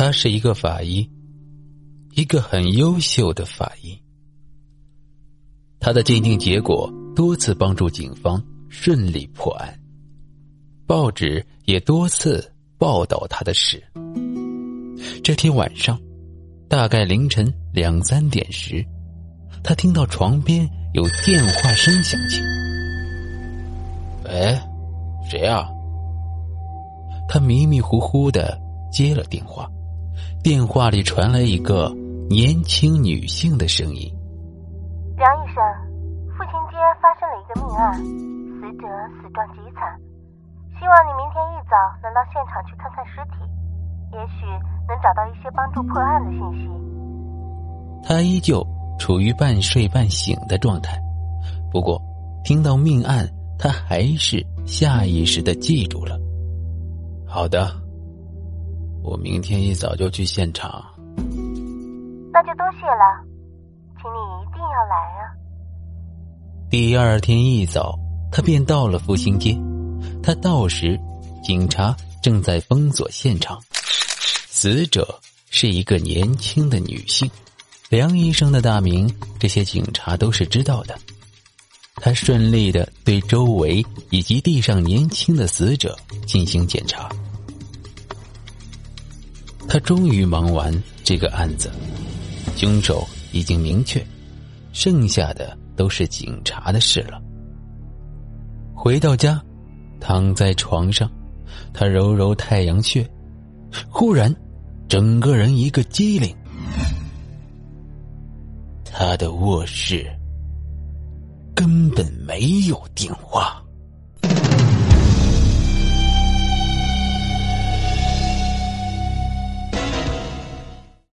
他是一个法医，一个很优秀的法医。他的鉴定结果多次帮助警方顺利破案，报纸也多次报道他的事。这天晚上，大概凌晨两三点时，他听到床边有电话声响起。喂，谁啊？他迷迷糊糊的接了电话，电话里传来一个年轻女性的声音：“梁医生，复兴街发生了一个命案，死者死状极惨，希望你明天一早能到现场去看看尸体，也许能找到一些帮助破案的信息。”他依旧处于半睡半醒的状态，不过听到命案，他还是下意识的记住了。好的，我明天一早就去现场。那就多谢了，请你一定要来啊！第二天一早，他便到了复兴街。他到时，警察正在封锁现场。死者是一个年轻的女性，梁医生的大名，这些警察都是知道的。他顺利的对周围以及地上年轻的死者进行检查。他终于忙完这个案子，凶手已经明确，剩下的都是警察的事了。回到家，躺在床上，他揉揉太阳穴，忽然，整个人一个机灵，他的卧室根本没有电话。